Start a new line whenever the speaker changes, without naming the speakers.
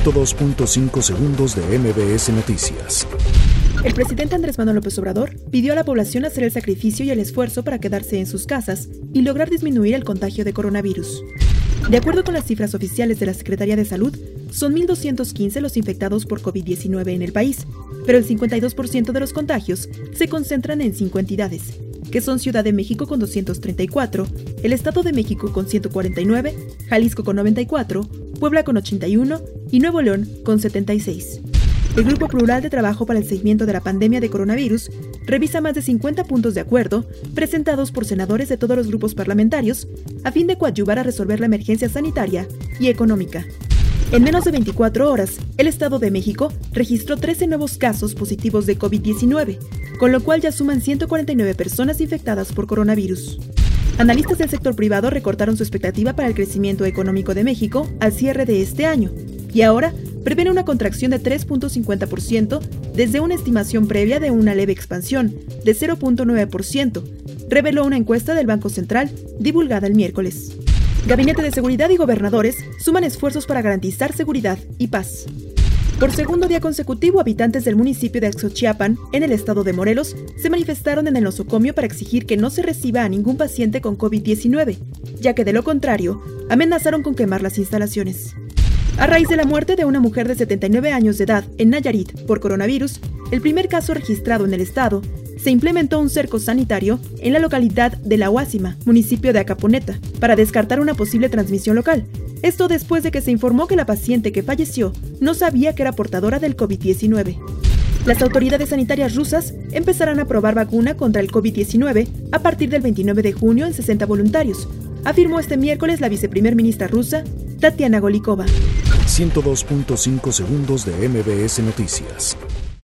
102.5 segundos de MBS Noticias.
El presidente Andrés Manuel López Obrador pidió a la población hacer el sacrificio y el esfuerzo para quedarse en sus casas y lograr disminuir el contagio de coronavirus. De acuerdo con las cifras oficiales de la Secretaría de Salud, son 1.215 los infectados por COVID-19 en el país, pero el 52% de los contagios se concentran en cinco entidades, que son Ciudad de México con 234, el Estado de México con 149, Jalisco con 94, Puebla con 81 y Nuevo León con 76. El Grupo Plural de Trabajo para el Seguimiento de la Pandemia de Coronavirus revisa más de 50 puntos de acuerdo presentados por senadores de todos los grupos parlamentarios a fin de coadyuvar a resolver la emergencia sanitaria y económica. En menos de 24 horas, el Estado de México registró 13 nuevos casos positivos de COVID-19, con lo cual ya suman 149 personas infectadas por coronavirus. Analistas del sector privado recortaron su expectativa para el crecimiento económico de México al cierre de este año, y ahora prevén una contracción de 3.50% desde una estimación previa de una leve expansión de 0.9%, reveló una encuesta del Banco Central divulgada el miércoles. Gabinete de Seguridad y gobernadores suman esfuerzos para garantizar seguridad y paz. Por segundo día consecutivo, habitantes del municipio de Axochiapan, en el estado de Morelos, se manifestaron en el nosocomio para exigir que no se reciba a ningún paciente con COVID-19, ya que de lo contrario, amenazaron con quemar las instalaciones. A raíz de la muerte de una mujer de 79 años de edad en Nayarit por coronavirus, el primer caso registrado en el estado, se implementó un cerco sanitario en la localidad de La Huásima, municipio de Acaponeta, para descartar una posible transmisión local. Esto después de que se informó que la paciente que falleció no sabía que era portadora del COVID-19. Las autoridades sanitarias rusas empezarán a probar vacuna contra el COVID-19 a partir del 29 de junio en 60 voluntarios, afirmó este miércoles la viceprimer ministra rusa, Tatiana Golikova.
102.5 segundos de MBS Noticias.